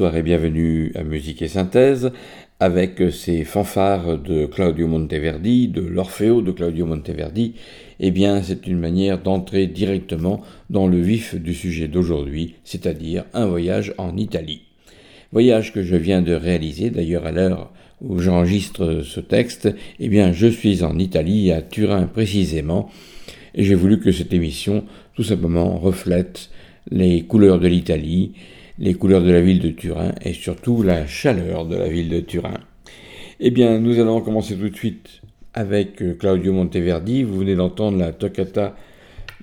Bonsoir et bienvenue à Musique et Synthèse avec ces fanfares de Claudio Monteverdi, de l'Orfeo de Claudio Monteverdi. Eh bien, c'est une manière d'entrer directement dans le vif du sujet d'aujourd'hui, c'est-à-dire un voyage en Italie. Voyage que je viens de réaliser d'ailleurs à l'heure où j'enregistre ce texte. Eh bien, je suis en Italie, à Turin précisément, et j'ai voulu que cette émission tout simplement reflète les couleurs de l'Italie, les couleurs de la ville de Turin et surtout la chaleur de la ville de Turin. Eh bien, nous allons commencer tout de suite avec euh, Claudio Monteverdi. Vous venez d'entendre la toccata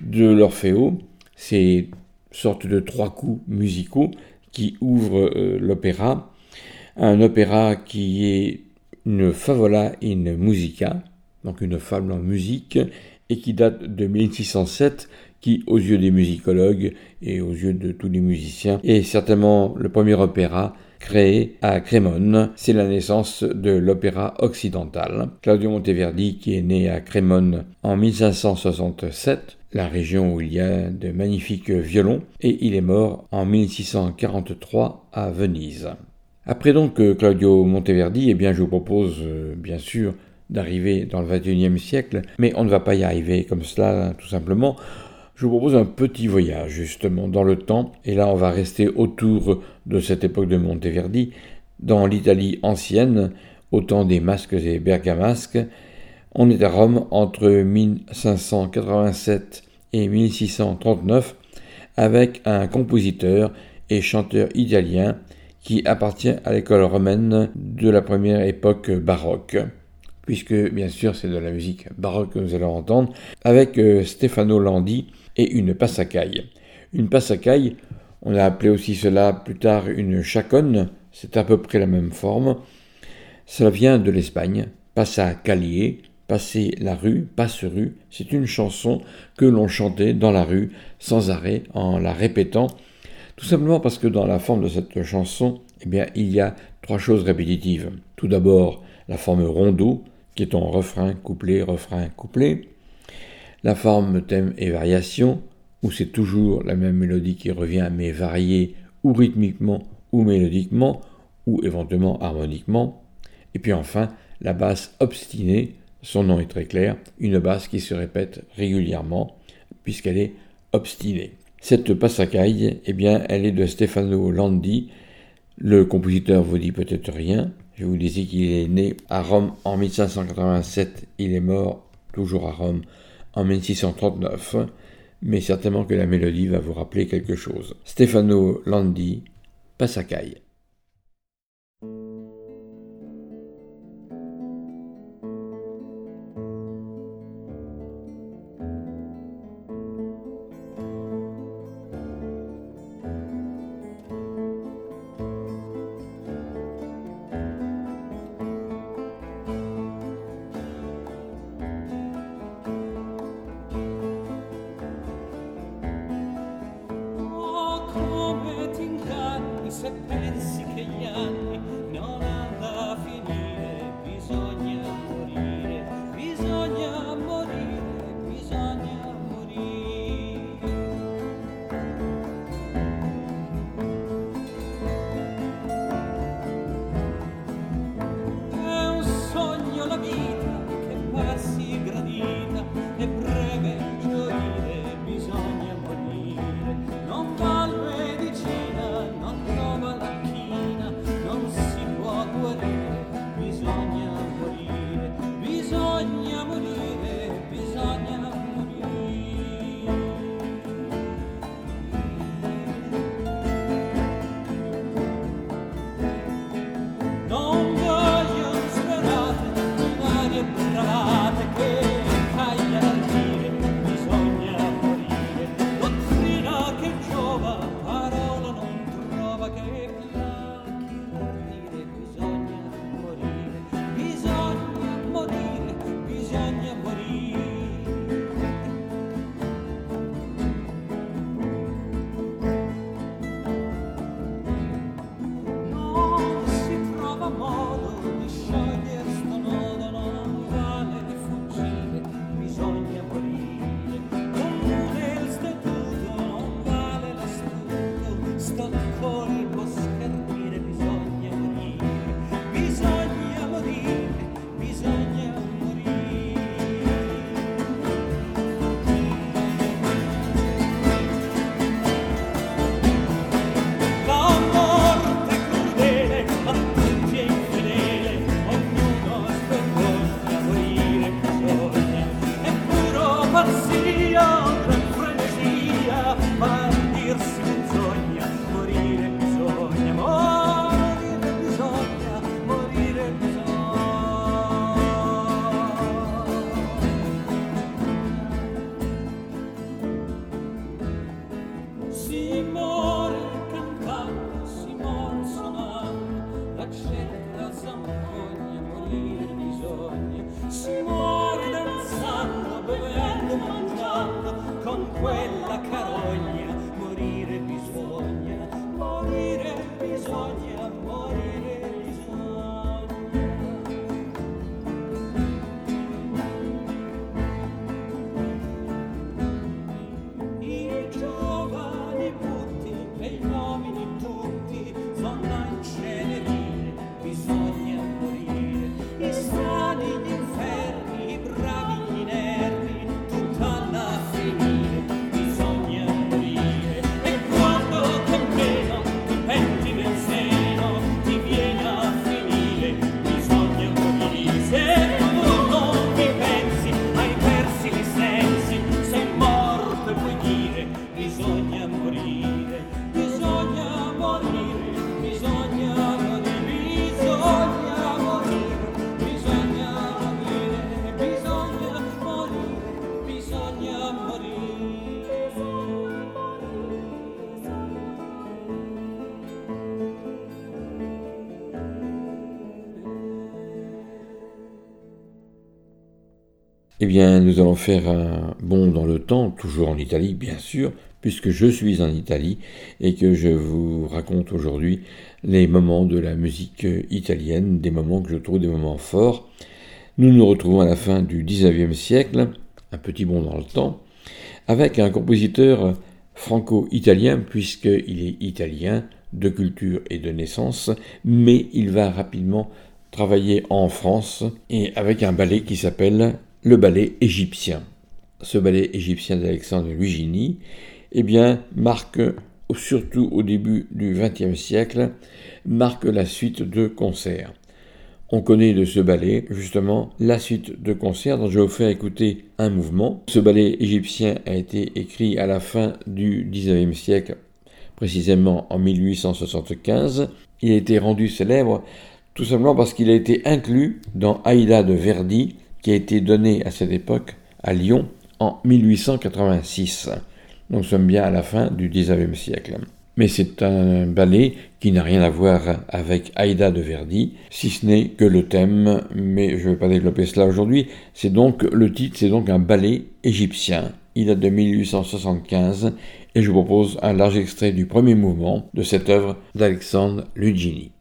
de l'Orfeo. C'est une sorte de trois coups musicaux qui ouvrent euh, l'opéra. Un opéra qui est une favola in musica, donc une fable en musique, et qui date de 1607 qui, aux yeux des musicologues et aux yeux de tous les musiciens, est certainement le premier opéra créé à Crémone. C'est la naissance de l'opéra occidental. Claudio Monteverdi, qui est né à Crémone en 1567, la région où il y a de magnifiques violons, et il est mort en 1643 à Venise. Après donc Claudio Monteverdi, eh bien, je vous propose, euh, bien sûr, d'arriver dans le XXIe siècle, mais on ne va pas y arriver comme cela, tout simplement je vous propose un petit voyage justement dans le temps, et là on va rester autour de cette époque de Monteverdi, dans l'Italie ancienne, au temps des masques et bergamasques. On est à Rome entre 1587 et 1639, avec un compositeur et chanteur italien qui appartient à l'école romaine de la première époque baroque, puisque bien sûr c'est de la musique baroque que nous allons entendre, avec euh, Stefano Landi et une passacaille. Une passacaille, on a appelé aussi cela plus tard une chaconne, c'est à peu près la même forme. Cela vient de l'Espagne, passa calier, passer la rue, passe rue, c'est une chanson que l'on chantait dans la rue sans arrêt en la répétant, tout simplement parce que dans la forme de cette chanson, eh bien, il y a trois choses répétitives. Tout d'abord, la forme rondeau, qui est en refrain, couplet, refrain, couplet. La forme thème et variation, où c'est toujours la même mélodie qui revient, mais variée ou rythmiquement ou mélodiquement, ou éventuellement harmoniquement. Et puis enfin, la basse obstinée, son nom est très clair, une basse qui se répète régulièrement, puisqu'elle est obstinée. Cette passacaille, eh bien, elle est de Stefano Landi. Le compositeur vous dit peut-être rien. Je vous disais qu'il est né à Rome en 1587, il est mort toujours à Rome en 1639 mais certainement que la mélodie va vous rappeler quelque chose. Stefano Landi, Passacaille. Bien, nous allons faire un bond dans le temps, toujours en Italie, bien sûr, puisque je suis en Italie et que je vous raconte aujourd'hui les moments de la musique italienne, des moments que je trouve des moments forts. Nous nous retrouvons à la fin du XIXe siècle, un petit bond dans le temps, avec un compositeur franco-italien, puisqu'il est italien de culture et de naissance, mais il va rapidement travailler en France et avec un ballet qui s'appelle le ballet égyptien. Ce ballet égyptien d'Alexandre Luigini eh bien, marque, surtout au début du XXe siècle, marque la suite de concerts. On connaît de ce ballet justement la suite de concerts dont je vais vous faire écouter un mouvement. Ce ballet égyptien a été écrit à la fin du XIXe siècle, précisément en 1875. Il a été rendu célèbre tout simplement parce qu'il a été inclus dans Aïda de Verdi, qui a été donné à cette époque à Lyon en 1886. Nous sommes bien à la fin du XIXe siècle. Mais c'est un ballet qui n'a rien à voir avec Aïda de Verdi, si ce n'est que le thème, mais je ne vais pas développer cela aujourd'hui. C'est donc le titre, c'est donc un ballet égyptien. Il date de 1875 et je vous propose un large extrait du premier mouvement de cette œuvre d'Alexandre Lugini.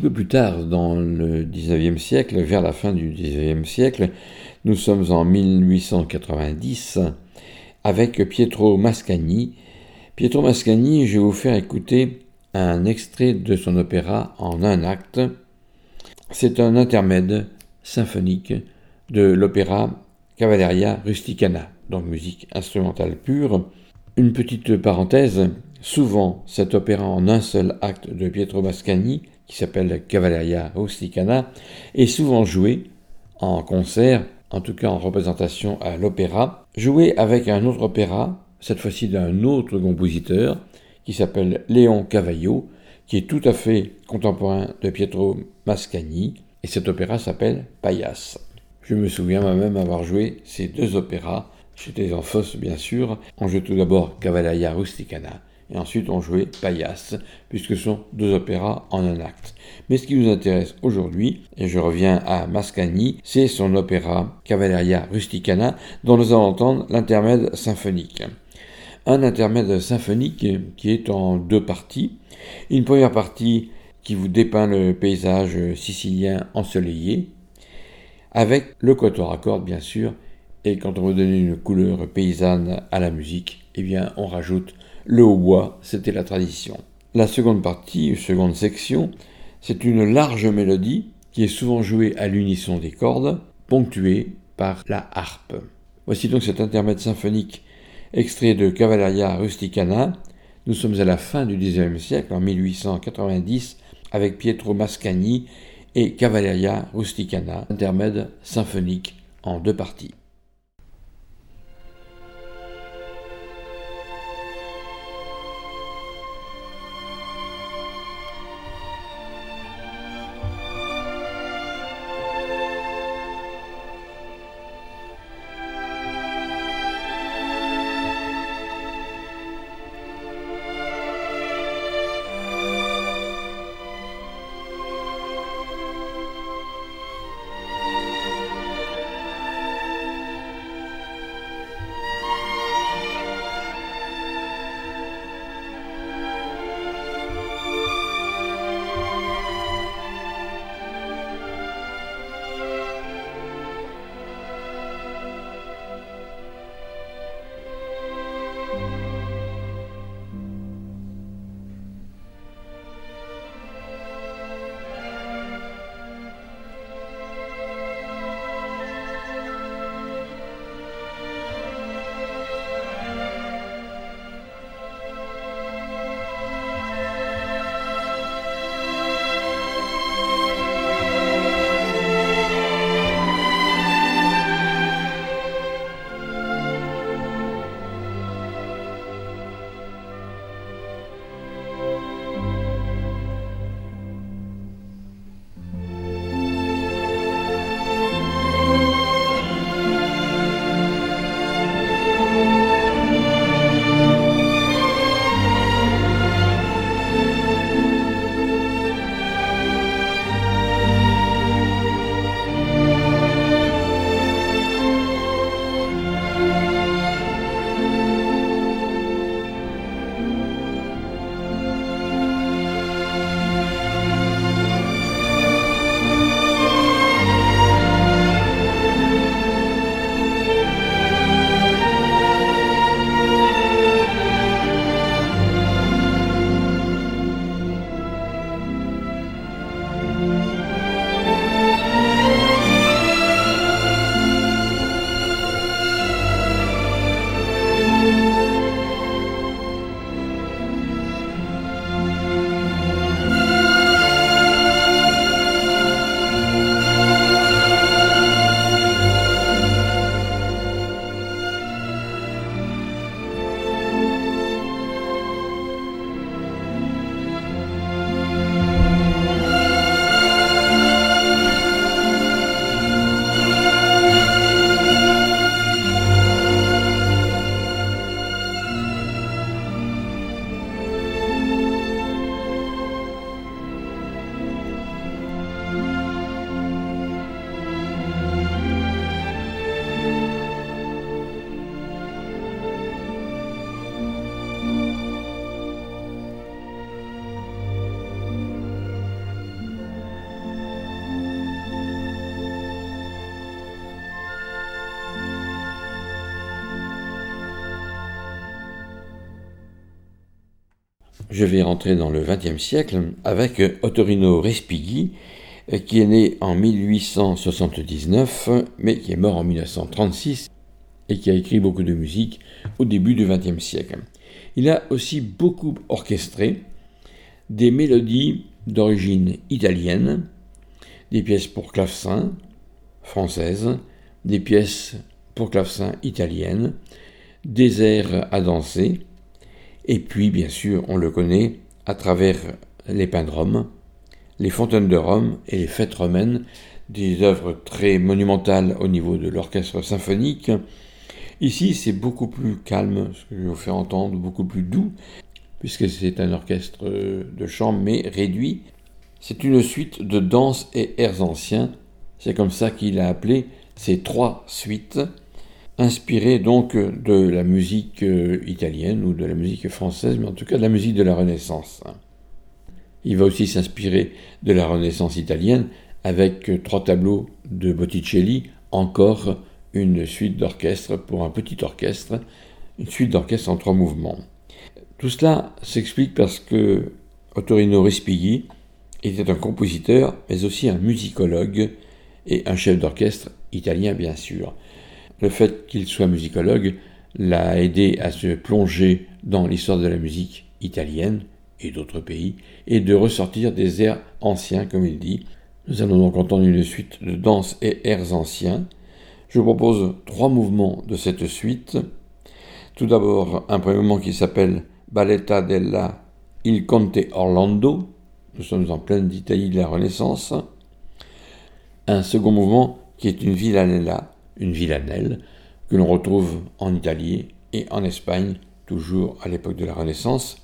Peu plus tard dans le 19e siècle, vers la fin du 19e siècle, nous sommes en 1890 avec Pietro Mascagni. Pietro Mascagni, je vais vous faire écouter un extrait de son opéra en un acte. C'est un intermède symphonique de l'opéra Cavalleria Rusticana, donc musique instrumentale pure. Une petite parenthèse, souvent cet opéra en un seul acte de Pietro Mascagni, qui s'appelle Cavalleria Rusticana, est souvent joué en concert, en tout cas en représentation à l'opéra, joué avec un autre opéra, cette fois-ci d'un autre compositeur, qui s'appelle Léon Cavallo, qui est tout à fait contemporain de Pietro Mascagni, et cet opéra s'appelle Payas. Je me souviens moi-même avoir joué ces deux opéras. J'étais en Fosse, bien sûr. On jouait tout d'abord Cavalleria Rusticana, et ensuite on jouait Payas, puisque ce sont deux opéras en un acte. Mais ce qui nous intéresse aujourd'hui, et je reviens à Mascagni, c'est son opéra Cavalleria Rusticana, dont nous allons entendre l'intermède symphonique. Un intermède symphonique qui est en deux parties. Une première partie qui vous dépeint le paysage sicilien ensoleillé, avec le quatuor à cordes bien sûr, et quand on veut donner une couleur paysanne à la musique, eh bien on rajoute le hautbois, c'était la tradition. La seconde partie, seconde section, c'est une large mélodie qui est souvent jouée à l'unisson des cordes, ponctuée par la harpe. Voici donc cet intermède symphonique extrait de Cavalleria Rusticana. Nous sommes à la fin du XIXe siècle, en 1890, avec Pietro Mascagni et Cavalleria Rusticana, intermède symphonique en deux parties. Je vais rentrer dans le XXe siècle avec Ottorino Respighi, qui est né en 1879, mais qui est mort en 1936 et qui a écrit beaucoup de musique au début du XXe siècle. Il a aussi beaucoup orchestré des mélodies d'origine italienne, des pièces pour clavecin françaises, des pièces pour clavecin italiennes, des airs à danser, et puis bien sûr on le connaît à travers les pins de Rome, les fontaines de Rome et les fêtes romaines, des œuvres très monumentales au niveau de l'orchestre symphonique. Ici c'est beaucoup plus calme, ce que je vais vous faire entendre, beaucoup plus doux, puisque c'est un orchestre de chambre mais réduit. C'est une suite de danses et airs anciens, c'est comme ça qu'il a appelé ces trois suites, inspirées donc de la musique euh, italienne ou de la musique française, mais en tout cas de la musique de la Renaissance. Il va aussi s'inspirer de la Renaissance italienne avec trois tableaux de Botticelli, encore une suite d'orchestre pour un petit orchestre, une suite d'orchestre en trois mouvements. Tout cela s'explique parce que Ottorino Respighi était un compositeur, mais aussi un musicologue et un chef d'orchestre italien, bien sûr. Le fait qu'il soit musicologue l'a aidé à se plonger dans l'histoire de la musique italienne et d'autres pays, et de ressortir des airs anciens, comme il dit. Nous allons donc entendre une suite de danses et airs anciens. Je vous propose trois mouvements de cette suite. Tout d'abord, un premier mouvement qui s'appelle Balletta della Il Conte Orlando. Nous sommes en pleine d'Italie de la Renaissance. Un second mouvement qui est une villanella, une villanelle, que l'on retrouve en Italie et en Espagne, toujours à l'époque de la Renaissance.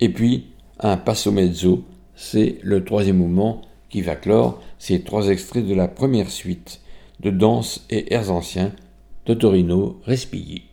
Et puis un passo mezzo, c'est le troisième mouvement qui va clore ces trois extraits de la première suite de danse et airs anciens de Torino Respighi.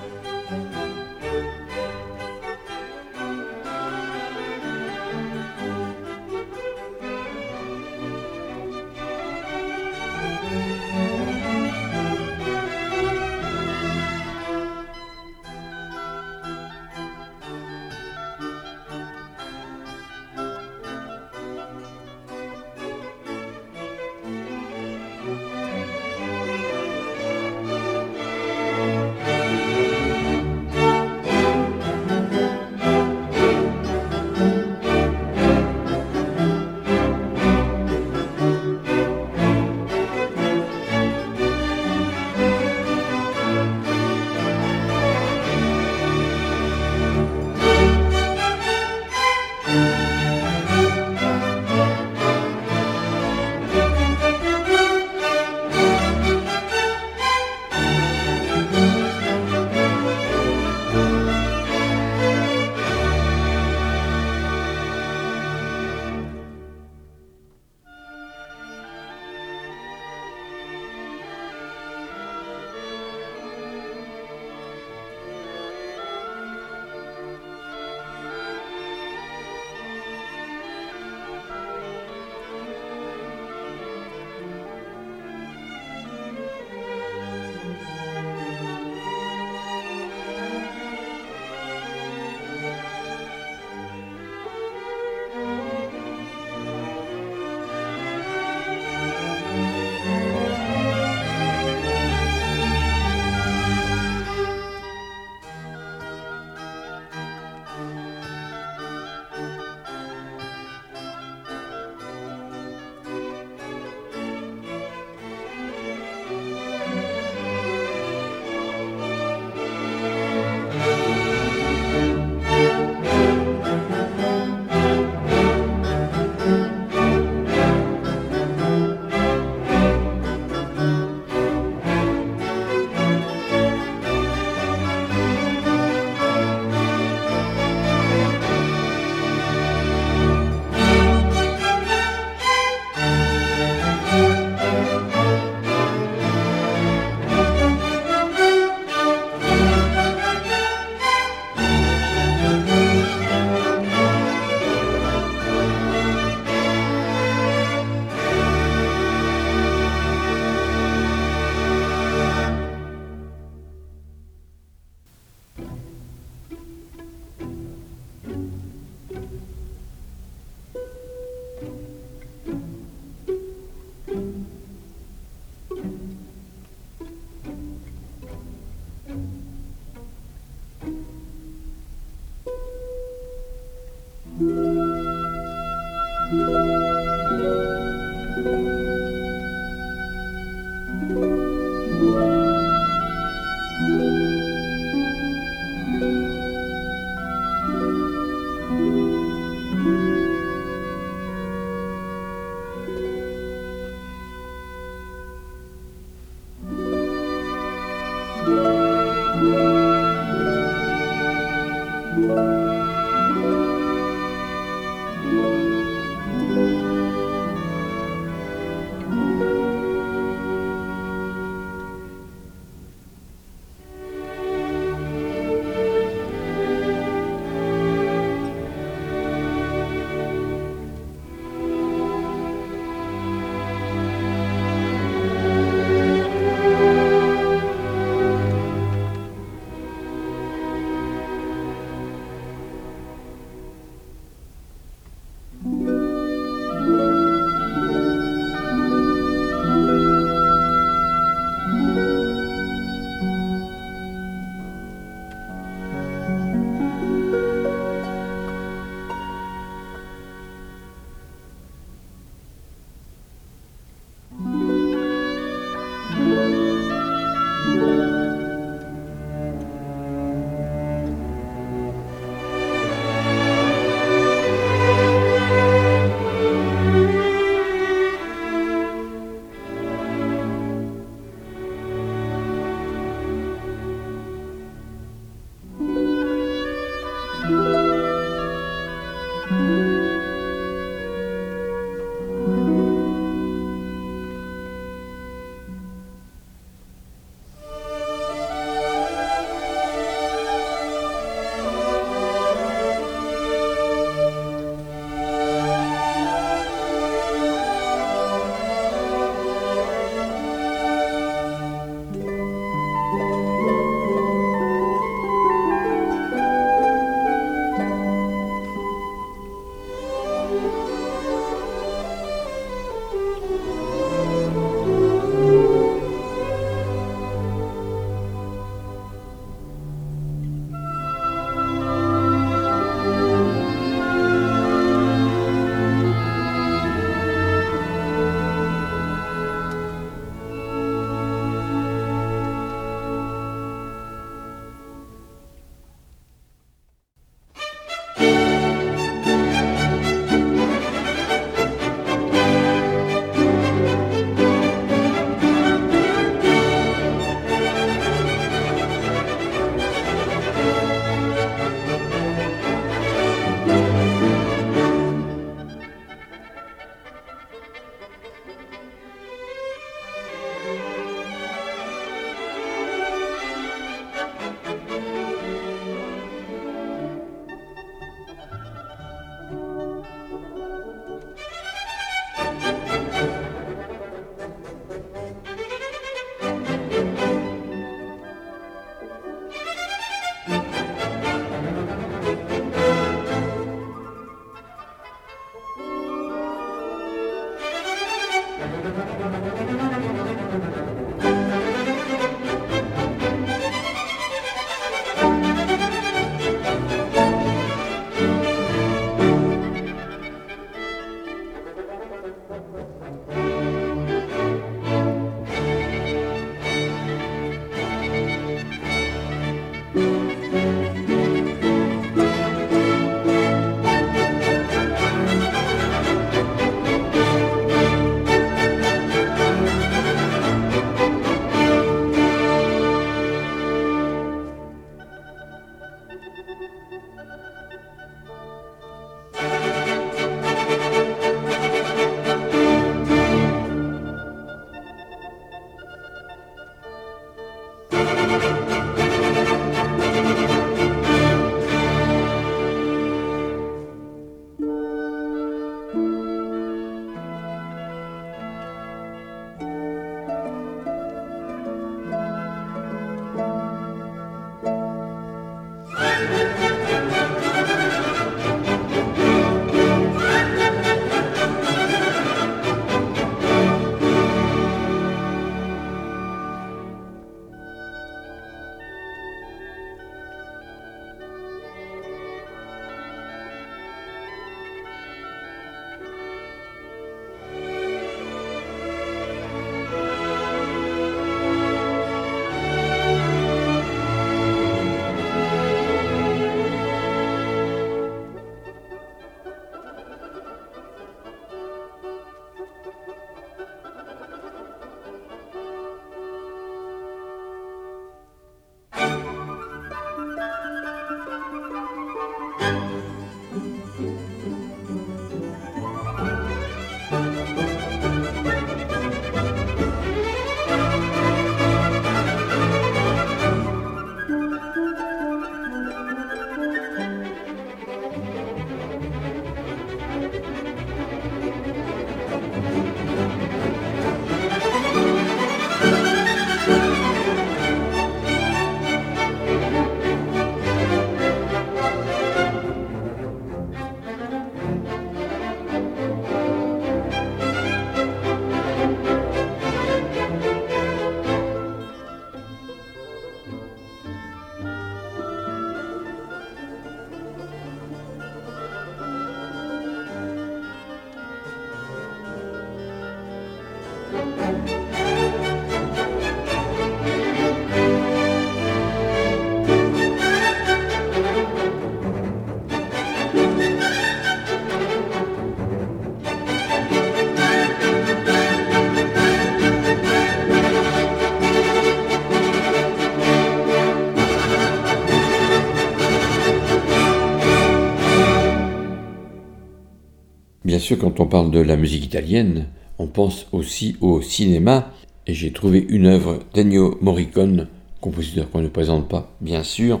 Sûr, quand on parle de la musique italienne, on pense aussi au cinéma, et j'ai trouvé une œuvre d'Ennio Morricone, compositeur qu'on ne présente pas, bien sûr,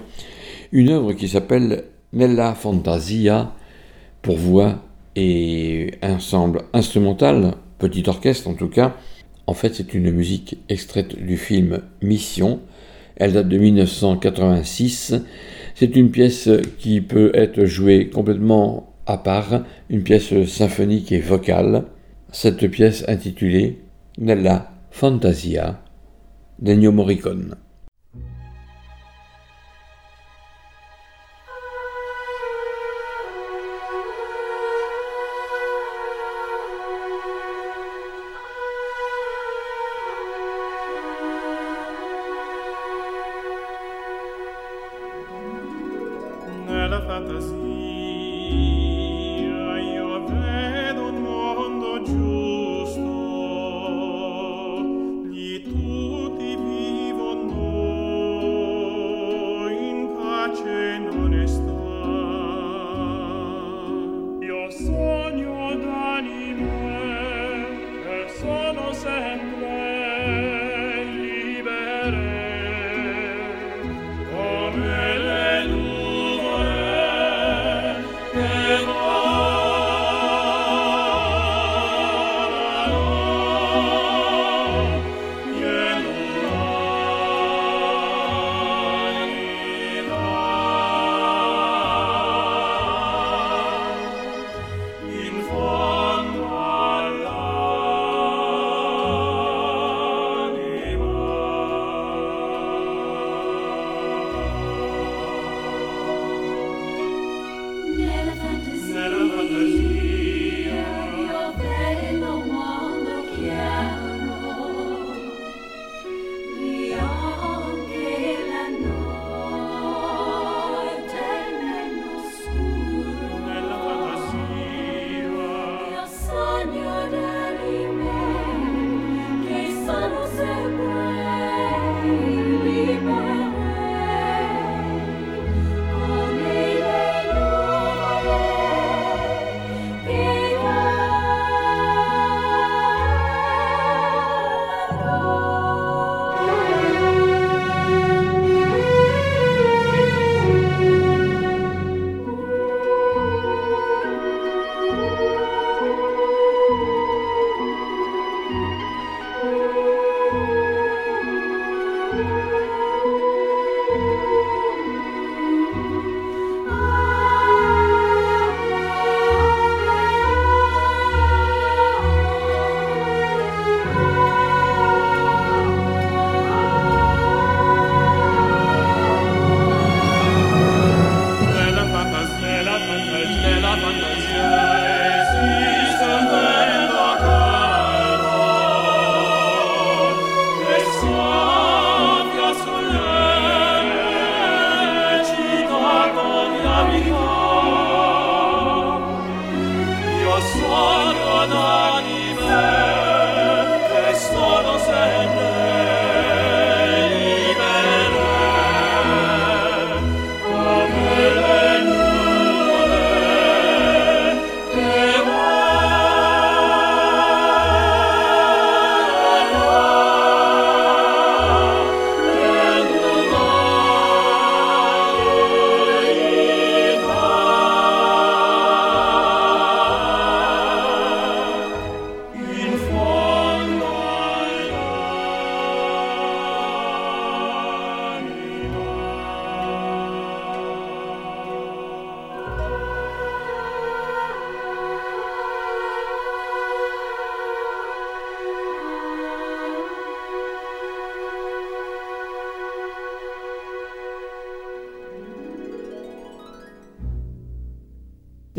une œuvre qui s'appelle Nella Fantasia, pour voix et ensemble instrumental, petit orchestre en tout cas. En fait, c'est une musique extraite du film Mission. Elle date de 1986. C'est une pièce qui peut être jouée complètement à part une pièce symphonique et vocale, cette pièce intitulée Nella Fantasia d'Ennio Morricone.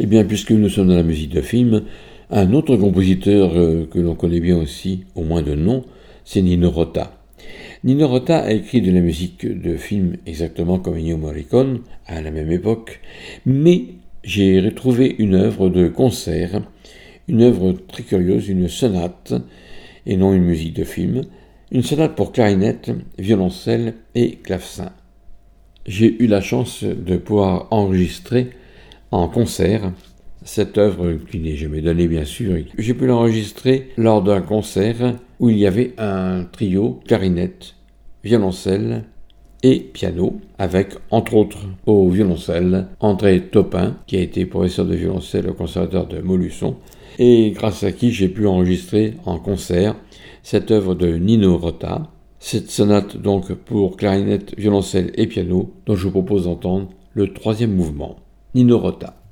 Eh bien, puisque nous sommes dans la musique de film, Un autre compositeur euh, que l'on connaît bien aussi, au moins de nom, c'est Nino Rota. Nino Rota a écrit de la musique de film exactement comme Ennio Morricone à la même époque, mais j'ai retrouvé une œuvre de concert, une œuvre très curieuse, une sonate, et non une musique de film, une sonate pour clarinette, violoncelle et clavecin. J'ai eu la chance de pouvoir enregistrer en concert cette œuvre qui n'est jamais donnée bien sûr. J'ai pu l'enregistrer lors d'un concert où il y avait un trio clarinette, violoncelle et piano, avec entre autres au violoncelle André Topin, qui a été professeur de violoncelle au conservatoire de Molusson, et grâce à qui j'ai pu enregistrer en concert cette œuvre de Nino Rota, cette sonate donc pour clarinette, violoncelle et piano, dont je vous propose d'entendre le troisième mouvement, Nino Rota.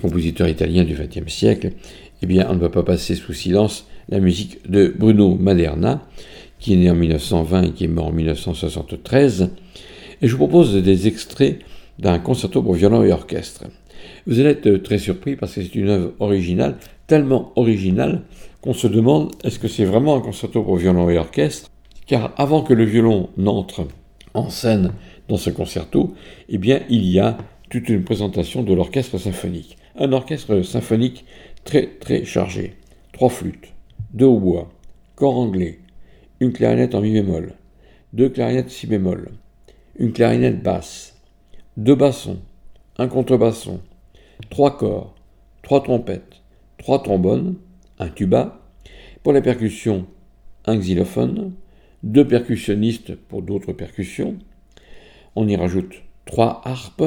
Compositeurs italiens du XXe siècle, eh bien, on ne peut pas passer sous silence la musique de Bruno Maderna, qui est né en 1920 et qui est mort en 1973. Et je vous propose des extraits d'un concerto pour violon et orchestre. Vous allez être très surpris parce que c'est une œuvre originale, tellement originale qu'on se demande est-ce que c'est vraiment un concerto pour violon et orchestre? Car avant que le violon n'entre en scène dans ce concerto, eh bien, il y a toute une présentation de l'orchestre symphonique. Un orchestre symphonique très très chargé. Trois flûtes, deux hautbois, corps anglais, une clarinette en mi bémol, deux clarinettes si bémol, une clarinette basse, deux bassons, un contrebasson, trois corps, trois trompettes, trois trombones, un tuba, pour la percussion, un xylophone, deux percussionnistes pour d'autres percussions. On y rajoute trois harpes,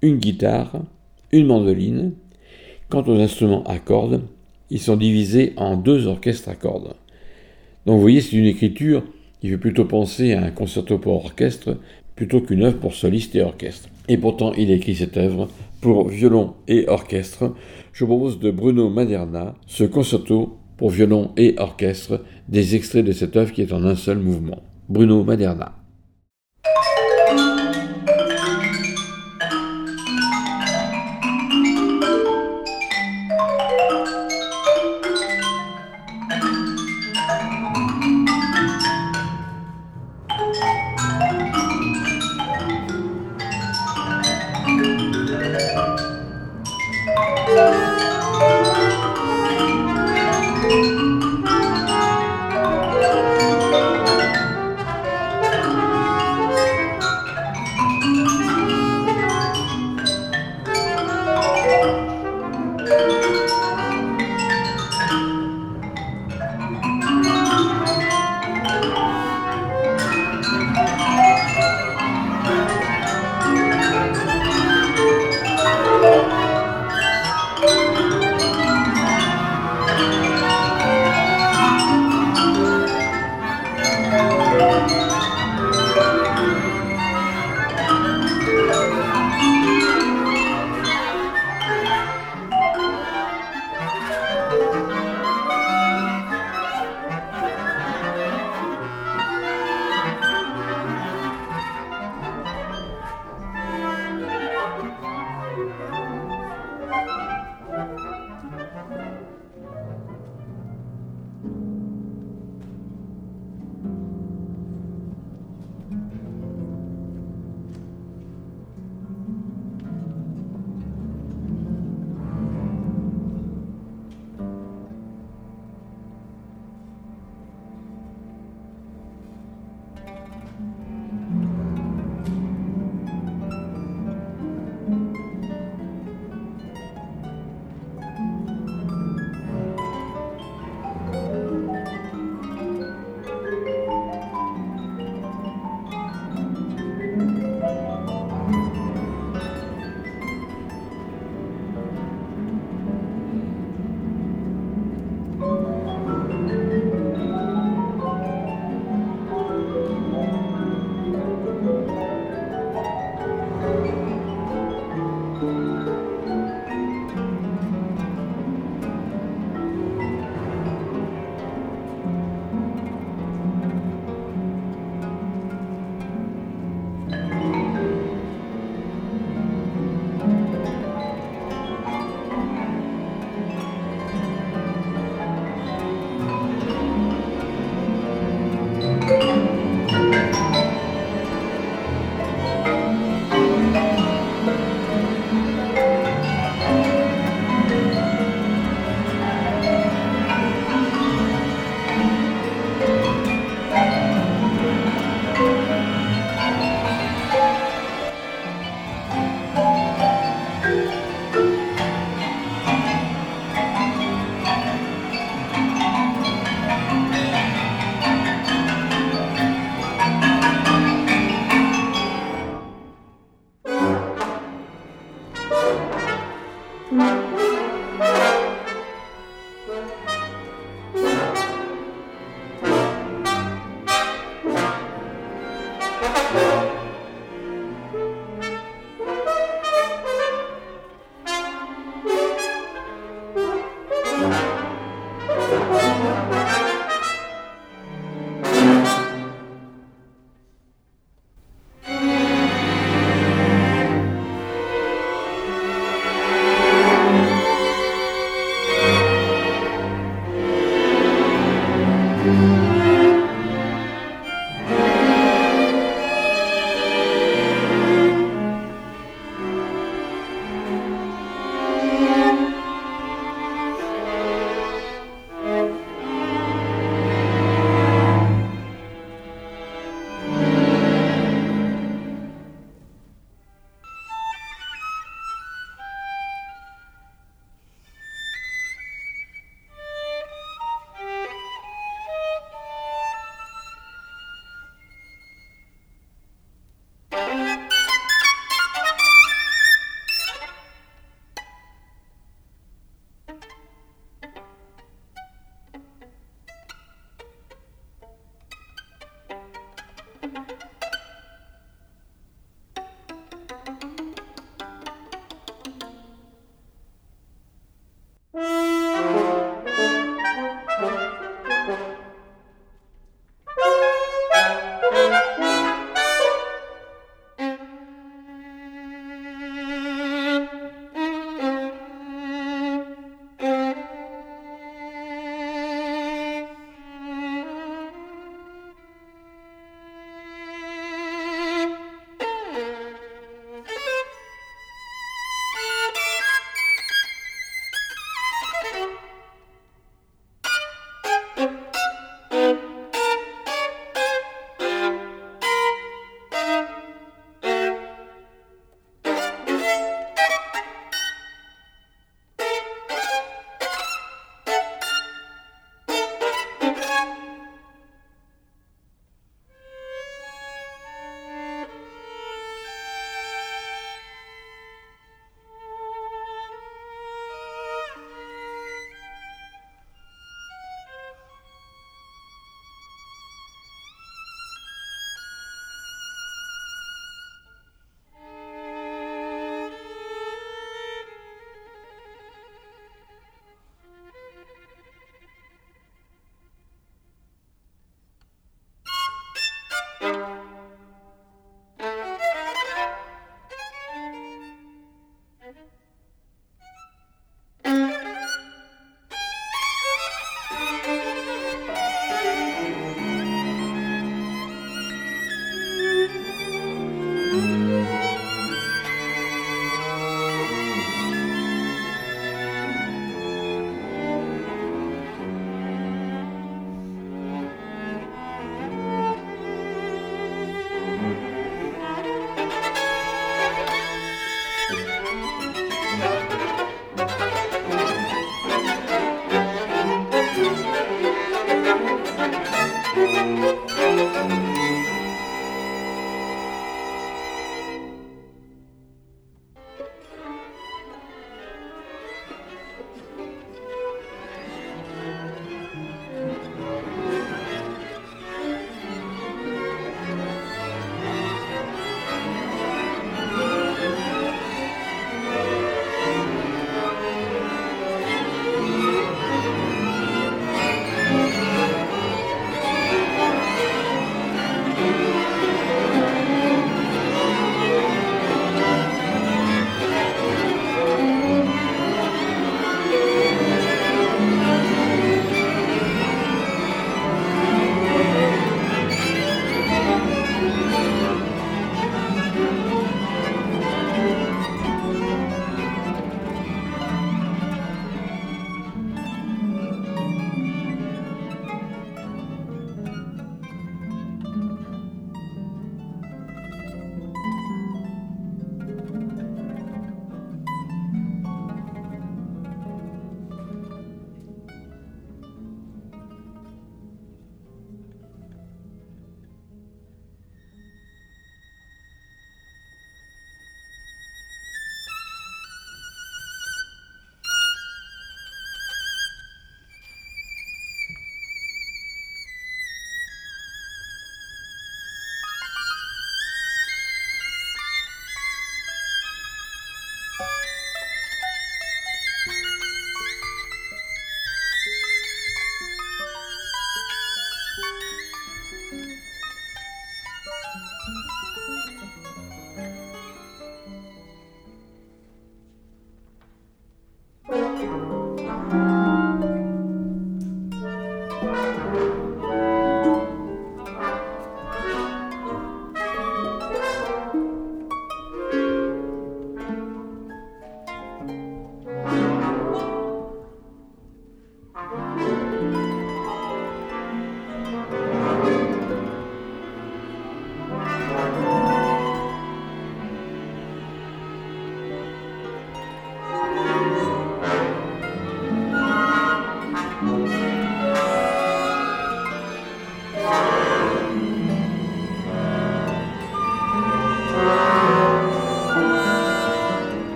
une guitare, une mandoline. Quant aux instruments à cordes, ils sont divisés en deux orchestres à cordes. Donc vous voyez, c'est une écriture qui fait plutôt penser à un concerto pour orchestre plutôt qu'une œuvre pour soliste et orchestre. Et pourtant, il écrit cette œuvre pour violon et orchestre. Je propose de Bruno Maderna ce concerto pour violon et orchestre, des extraits de cette œuvre qui est en un seul mouvement. Bruno Maderna.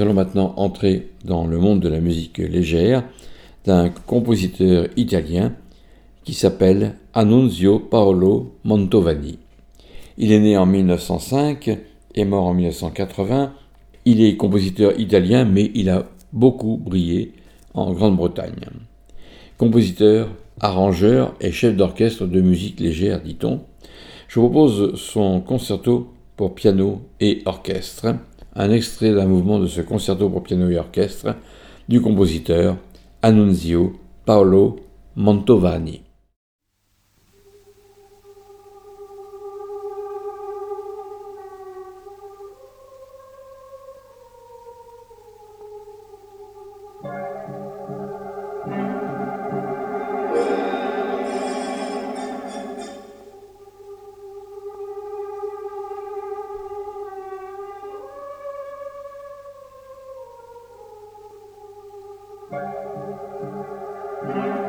Nous allons maintenant entrer dans le monde de la musique légère d'un compositeur italien qui s'appelle Annunzio Paolo Mantovani. Il est né en 1905 et mort en 1980. Il est compositeur italien, mais il a beaucoup brillé en Grande-Bretagne. Compositeur, arrangeur et chef d'orchestre de musique légère, dit-on. Je vous propose son concerto pour piano et orchestre, un extrait d'un mouvement de ce concerto pour piano et orchestre du compositeur Annunzio Paolo Mantovani. Thank you.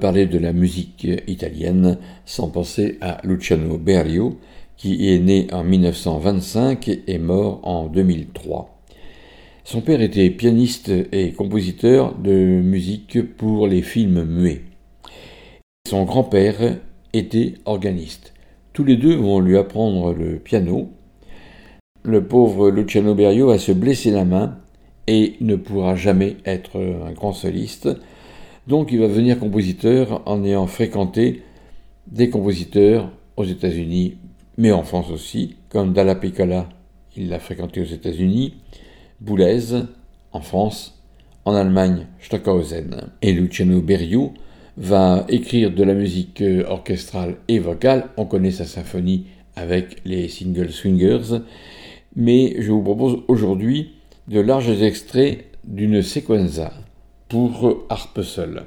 Parler de la musique italienne sans penser à Luciano Berio, qui est né en 1925 et mort en 2003. Son père était pianiste et compositeur de musique pour les films muets. Son grand-père était organiste. Tous les deux vont lui apprendre le piano. Le pauvre Luciano Berio va se blesser la main et ne pourra jamais être un grand soliste. Donc il va devenir compositeur en ayant fréquenté des compositeurs aux États-Unis, mais en France aussi, comme Dalla Piccola, il l'a fréquenté aux États-Unis, Boulez en France, en Allemagne Stockhausen. Et Luciano Berio va écrire de la musique orchestrale et vocale. On connaît sa symphonie avec les Single Swingers, mais je vous propose aujourd'hui de larges extraits d'une sequenza pour harpe seule.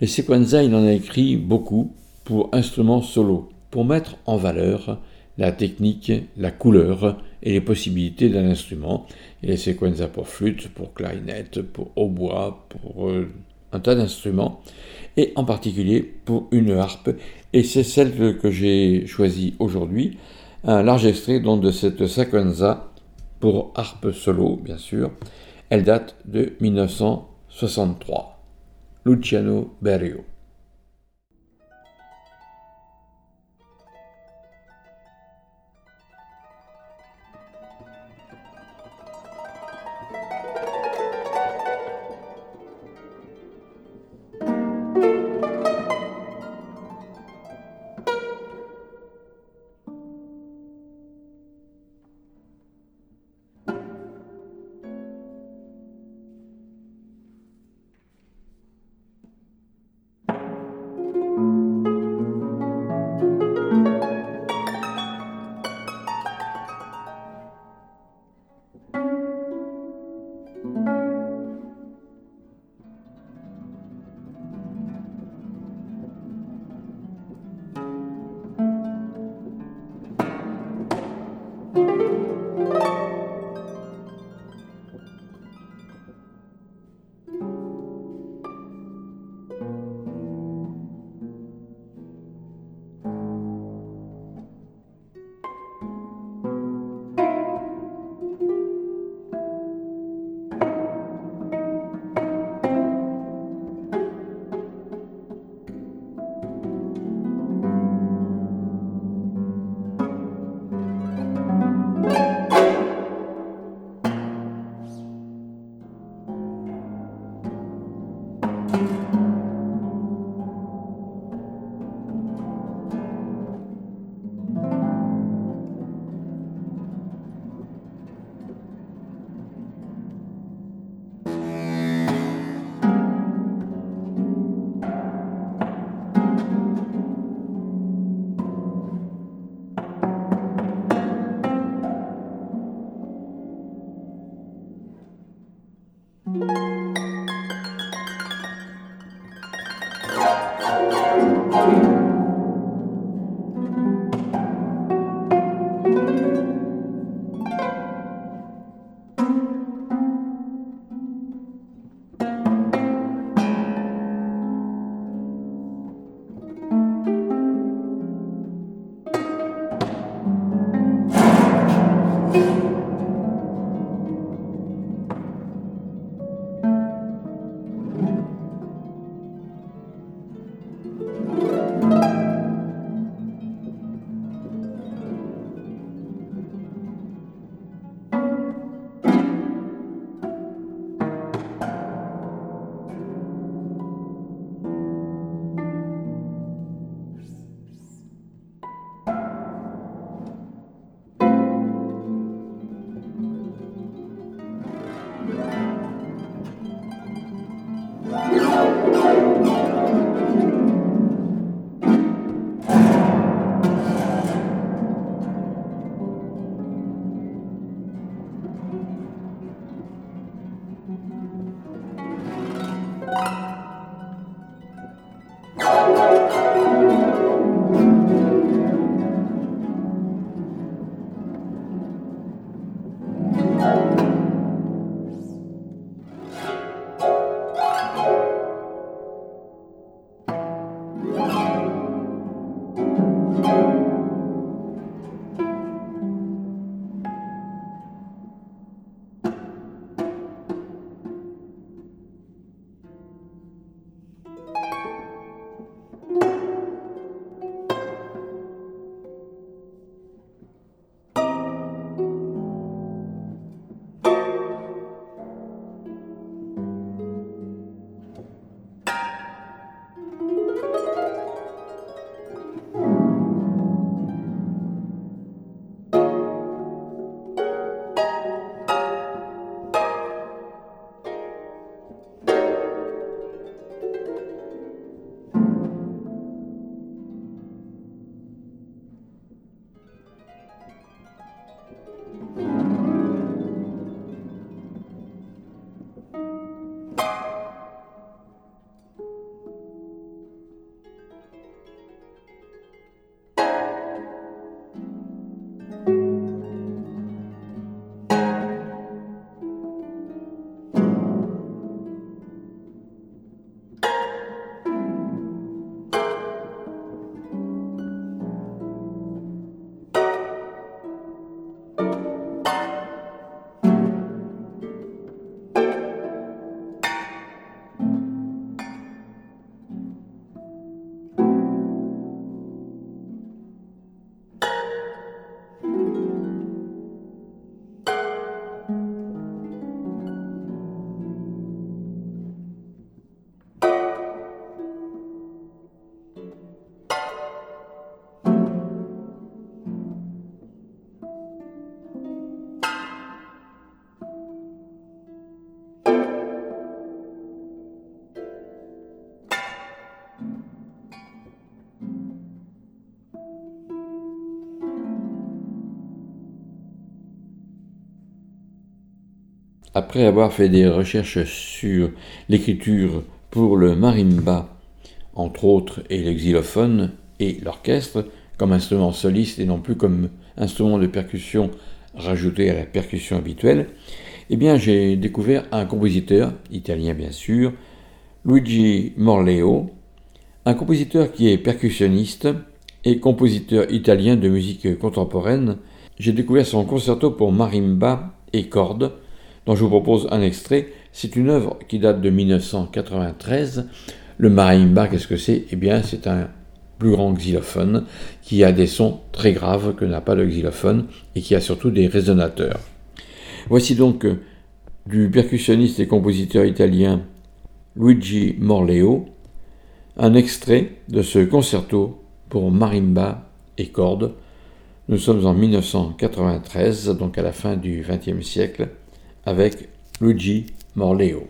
Les sequenza, il en a écrit beaucoup pour instruments solo, pour mettre en valeur la technique, la couleur et les possibilités d'un instrument. Les sequenza pour flûte, pour clarinette, pour hautbois, pour euh, un tas d'instruments, et en particulier pour une harpe. Et c'est celle que j'ai choisie aujourd'hui, un large extrait donc de cette sequenza pour harpe solo, bien sûr. Elle date de 1900. 63. Luciano Berio. Après avoir fait des recherches sur l'écriture pour le marimba, entre autres, et le xylophone et l'orchestre, comme instrument soliste et non plus comme instrument de percussion rajouté à la percussion habituelle, eh bien j'ai découvert un compositeur, italien bien sûr, Luigi Morleo, un compositeur qui est percussionniste et compositeur italien de musique contemporaine. J'ai découvert son concerto pour marimba et cordes, dont je vous propose un extrait. C'est une œuvre qui date de 1993. Le marimba, qu'est-ce que c'est? Eh bien, c'est un plus grand xylophone qui a des sons très graves que n'a pas le xylophone et qui a surtout des résonateurs. Voici donc euh, du percussionniste et compositeur italien Luigi Morleo un extrait de ce concerto pour marimba et cordes. Nous sommes en 1993, donc à la fin du XXe siècle, avec Luigi Morleo.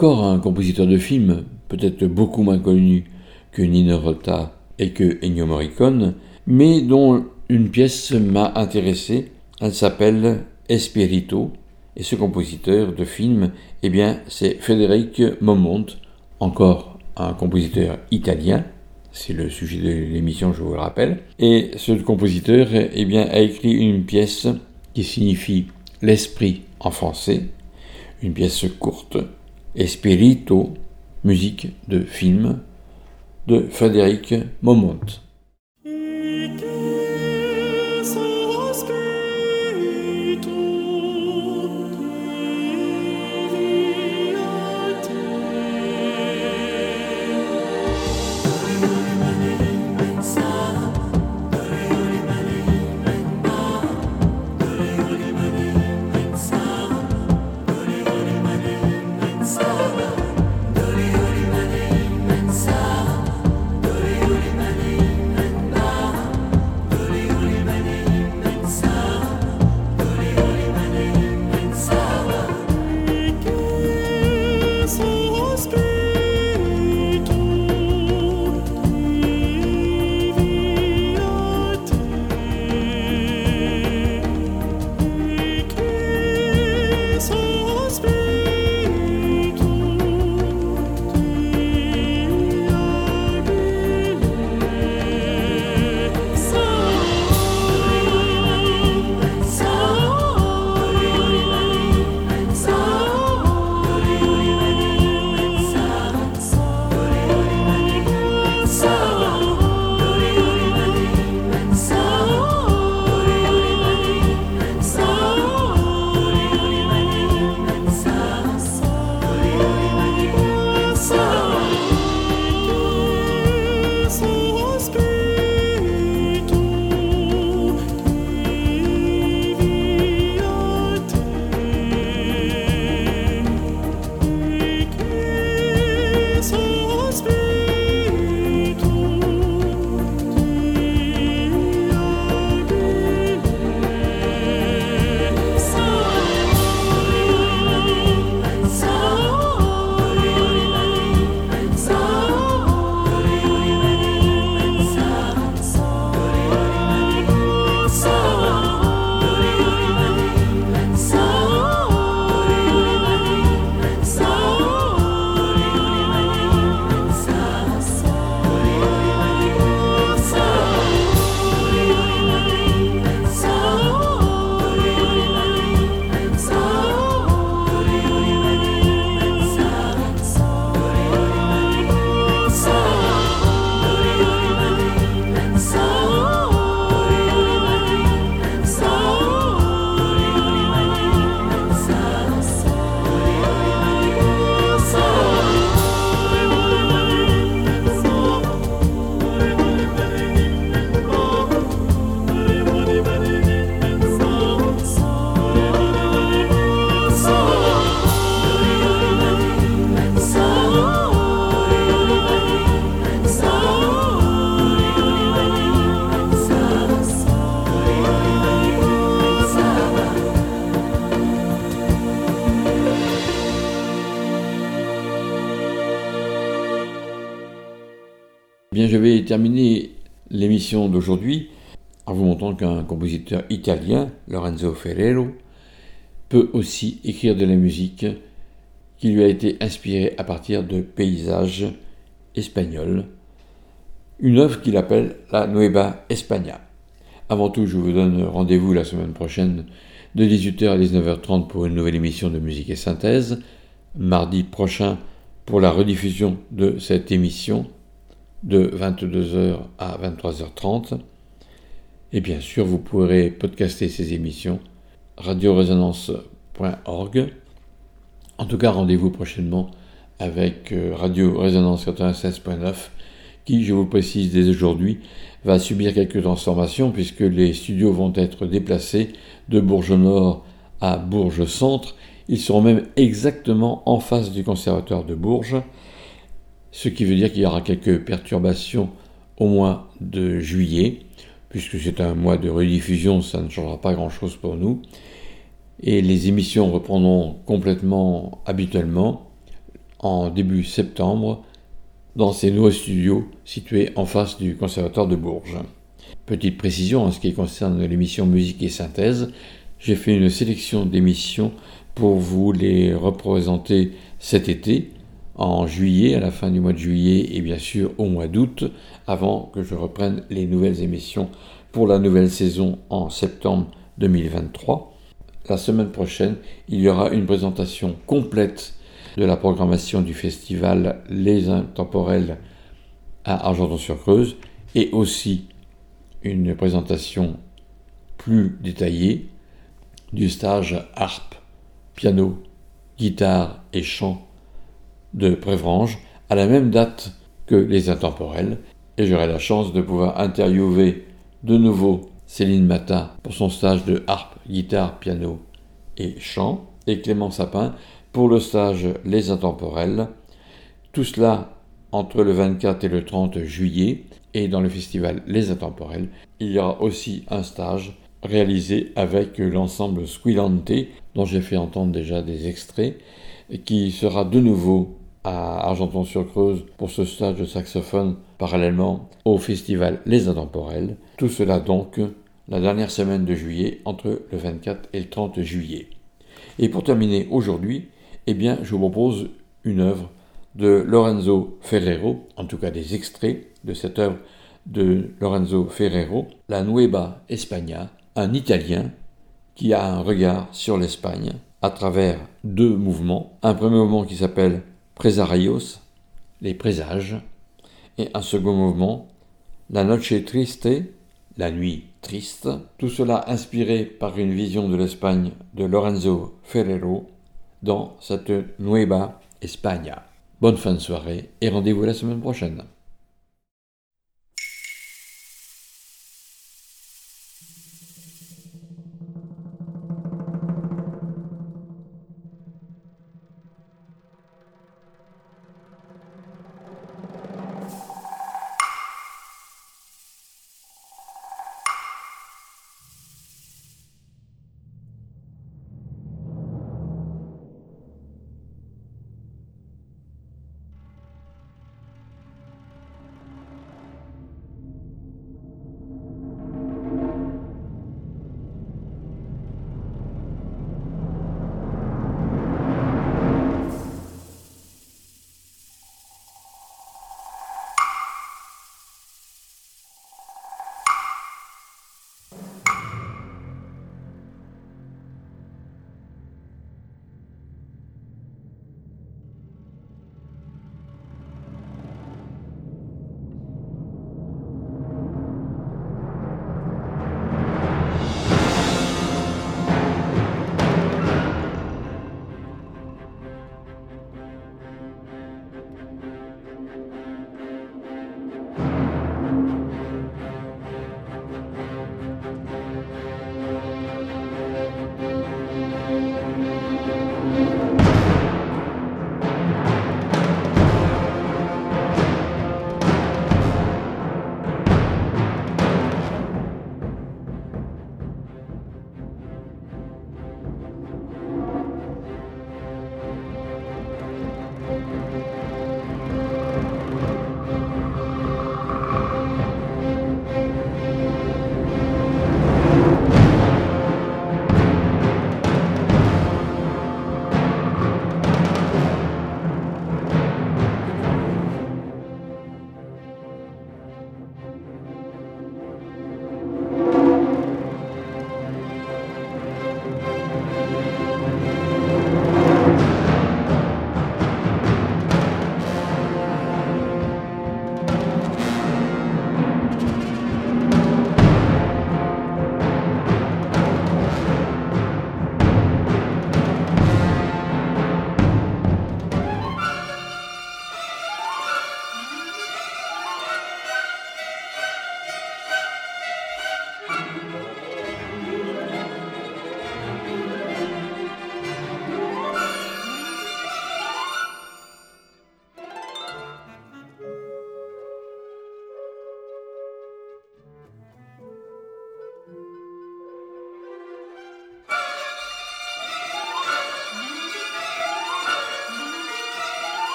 Encore un compositeur de films, peut-être beaucoup moins connu que Nino Rota et que Ennio Morricone, mais dont une pièce m'a intéressé. Elle s'appelle Espirito, et ce compositeur de film, eh bien, c'est Frédéric Momont, encore un compositeur italien. C'est le sujet de l'émission, je vous le rappelle. Et ce compositeur, eh bien, a écrit une pièce qui signifie l'esprit en français, une pièce courte, Espirito, musique de film de Frédéric Momont. Terminer l'émission d'aujourd'hui en vous montrant qu'un compositeur italien, Lorenzo Ferrero, peut aussi écrire de la musique qui lui a été inspirée à partir de paysages espagnols, une œuvre qu'il appelle la Nueva España. Avant tout, je vous donne rendez-vous la semaine prochaine de 18h à 19h30 pour une nouvelle émission de musique et synthèse, mardi prochain pour la rediffusion de cette émission de 22h à 23h30. Et bien sûr, vous pourrez podcaster ces émissions radioresonance.org. En tout cas, rendez-vous prochainement avec euh, Radio Résonance 96.9 qui, je vous précise dès aujourd'hui, va subir quelques transformations puisque les studios vont être déplacés de Bourges Nord à Bourges Centre. Ils seront même exactement en face du conservatoire de Bourges, ce qui veut dire qu'il y aura quelques perturbations au mois de juillet, puisque c'est un mois de rediffusion, ça ne changera pas grand-chose pour nous. Et les émissions reprendront complètement habituellement en début septembre dans ces nouveaux studios situés en face du Conservatoire de Bourges. Petite précision en ce qui concerne l'émission Musique et Synthèse, j'ai fait une sélection d'émissions pour vous les représenter cet été, en juillet, à la fin du mois de juillet et bien sûr au mois d'août, avant que je reprenne les nouvelles émissions pour la nouvelle saison en septembre 2023. La semaine prochaine, il y aura une présentation complète de la programmation du festival Les Intemporels à Argenton-sur-Creuse et aussi une présentation plus détaillée du stage harpe, piano, guitare et chant de Prévrange à la même date que les intemporels et j'aurai la chance de pouvoir interviewer de nouveau Céline Matin pour son stage de harpe, guitare, piano et chant et Clément Sapin pour le stage Les Intemporels. Tout cela entre le 24 et le 30 juillet. Et dans le festival Les Intemporels, il y aura aussi un stage réalisé avec l'ensemble Squillante, dont j'ai fait entendre déjà des extraits, qui sera de nouveau à Argenton-sur-Creuse pour ce stage de saxophone parallèlement au festival Les Intemporels. Tout cela donc la dernière semaine de juillet entre le 24 et le 30 juillet. Et pour terminer aujourd'hui, eh bien, je vous propose une œuvre de Lorenzo Ferrero, en tout cas des extraits de cette œuvre de Lorenzo Ferrero, La Nueva España, un Italien qui a un regard sur l'Espagne à travers deux mouvements. Un premier mouvement qui s'appelle Presarios, les présages, et un second mouvement, La Noche Triste, la nuit triste. Tout cela inspiré par une vision de l'Espagne de Lorenzo Ferrero dans cette Nueva España. Bonne fin de soirée et rendez-vous la semaine prochaine.